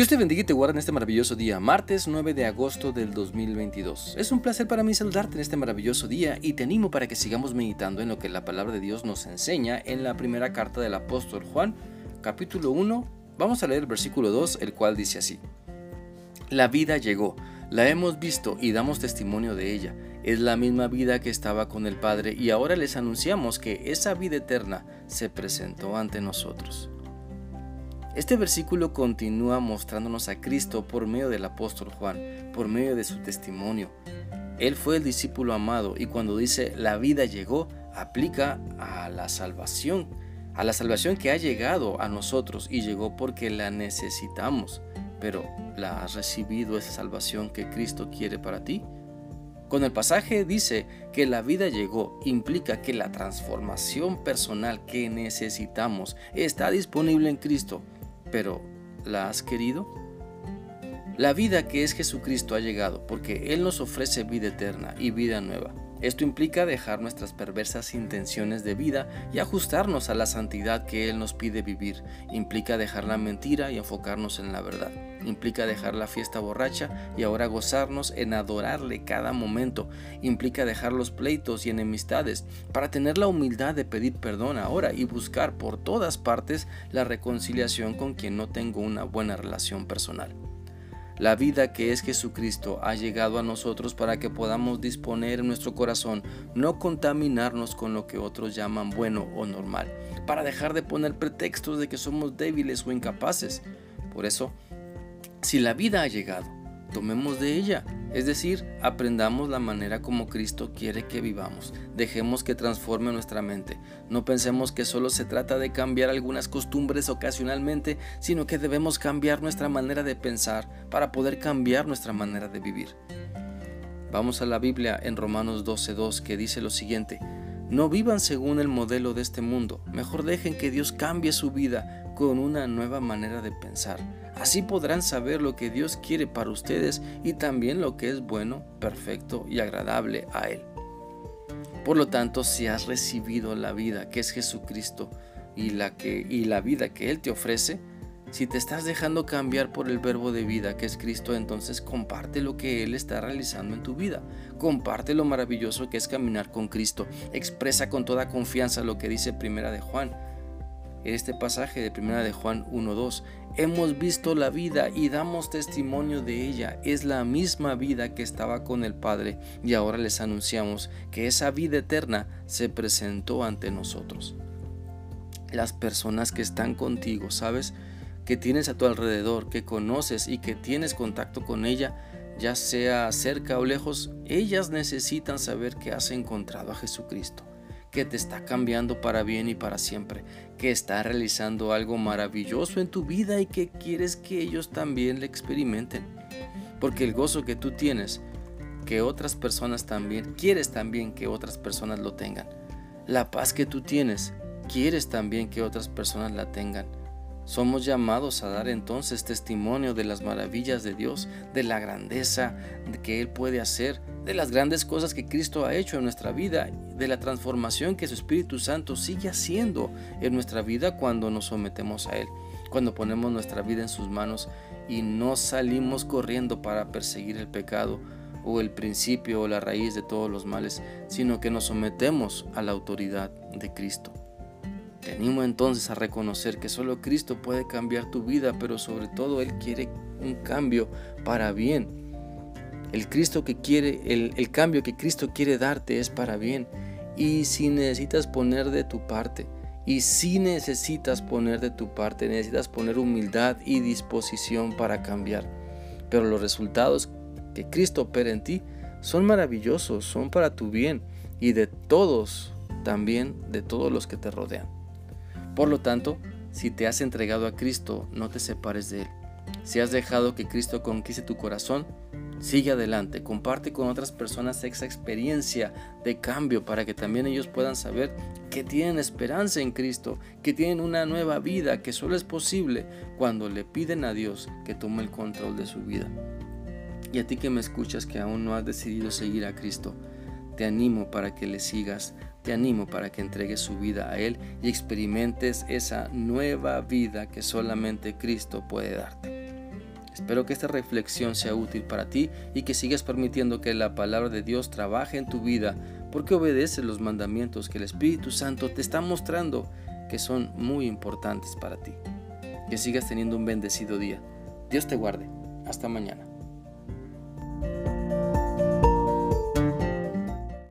Dios te bendiga y te guarde en este maravilloso día, martes 9 de agosto del 2022. Es un placer para mí saludarte en este maravilloso día y te animo para que sigamos meditando en lo que la palabra de Dios nos enseña en la primera carta del apóstol Juan, capítulo 1. Vamos a leer el versículo 2, el cual dice así. La vida llegó, la hemos visto y damos testimonio de ella. Es la misma vida que estaba con el Padre y ahora les anunciamos que esa vida eterna se presentó ante nosotros. Este versículo continúa mostrándonos a Cristo por medio del apóstol Juan, por medio de su testimonio. Él fue el discípulo amado y cuando dice la vida llegó, aplica a la salvación, a la salvación que ha llegado a nosotros y llegó porque la necesitamos. Pero ¿la has recibido esa salvación que Cristo quiere para ti? Con el pasaje dice que la vida llegó, implica que la transformación personal que necesitamos está disponible en Cristo pero ¿la has querido? La vida que es Jesucristo ha llegado porque Él nos ofrece vida eterna y vida nueva. Esto implica dejar nuestras perversas intenciones de vida y ajustarnos a la santidad que Él nos pide vivir. Implica dejar la mentira y enfocarnos en la verdad. Implica dejar la fiesta borracha y ahora gozarnos en adorarle cada momento. Implica dejar los pleitos y enemistades para tener la humildad de pedir perdón ahora y buscar por todas partes la reconciliación con quien no tengo una buena relación personal. La vida que es Jesucristo ha llegado a nosotros para que podamos disponer en nuestro corazón, no contaminarnos con lo que otros llaman bueno o normal, para dejar de poner pretextos de que somos débiles o incapaces. Por eso, si la vida ha llegado, tomemos de ella es decir, aprendamos la manera como Cristo quiere que vivamos. Dejemos que transforme nuestra mente. No pensemos que solo se trata de cambiar algunas costumbres ocasionalmente, sino que debemos cambiar nuestra manera de pensar para poder cambiar nuestra manera de vivir. Vamos a la Biblia en Romanos 12.2 que dice lo siguiente. No vivan según el modelo de este mundo, mejor dejen que Dios cambie su vida con una nueva manera de pensar. Así podrán saber lo que Dios quiere para ustedes y también lo que es bueno, perfecto y agradable a Él. Por lo tanto, si has recibido la vida que es Jesucristo y la, que, y la vida que Él te ofrece, si te estás dejando cambiar por el verbo de vida que es Cristo, entonces comparte lo que Él está realizando en tu vida. Comparte lo maravilloso que es caminar con Cristo. Expresa con toda confianza lo que dice Primera de Juan. En este pasaje de Primera de Juan 1.2, hemos visto la vida y damos testimonio de ella. Es la misma vida que estaba con el Padre y ahora les anunciamos que esa vida eterna se presentó ante nosotros. Las personas que están contigo, ¿sabes? Que tienes a tu alrededor, que conoces y que tienes contacto con ella, ya sea cerca o lejos, ellas necesitan saber que has encontrado a Jesucristo, que te está cambiando para bien y para siempre, que está realizando algo maravilloso en tu vida y que quieres que ellos también le experimenten. Porque el gozo que tú tienes, que otras personas también, quieres también que otras personas lo tengan. La paz que tú tienes, quieres también que otras personas la tengan somos llamados a dar entonces testimonio de las maravillas de Dios, de la grandeza que Él puede hacer, de las grandes cosas que Cristo ha hecho en nuestra vida, de la transformación que su Espíritu Santo sigue haciendo en nuestra vida cuando nos sometemos a Él, cuando ponemos nuestra vida en sus manos y no salimos corriendo para perseguir el pecado o el principio o la raíz de todos los males, sino que nos sometemos a la autoridad de Cristo. Te animo entonces a reconocer que solo Cristo puede cambiar tu vida, pero sobre todo Él quiere un cambio para bien. El, Cristo que quiere, el, el cambio que Cristo quiere darte es para bien. Y si necesitas poner de tu parte, y si necesitas poner de tu parte, necesitas poner humildad y disposición para cambiar. Pero los resultados que Cristo opera en ti son maravillosos, son para tu bien y de todos, también de todos los que te rodean. Por lo tanto, si te has entregado a Cristo, no te separes de Él. Si has dejado que Cristo conquiste tu corazón, sigue adelante, comparte con otras personas esa experiencia de cambio para que también ellos puedan saber que tienen esperanza en Cristo, que tienen una nueva vida, que solo es posible cuando le piden a Dios que tome el control de su vida. Y a ti que me escuchas que aún no has decidido seguir a Cristo, te animo para que le sigas, te animo para que entregues su vida a Él y experimentes esa nueva vida que solamente Cristo puede darte. Espero que esta reflexión sea útil para ti y que sigas permitiendo que la palabra de Dios trabaje en tu vida porque obedeces los mandamientos que el Espíritu Santo te está mostrando que son muy importantes para ti. Que sigas teniendo un bendecido día. Dios te guarde. Hasta mañana.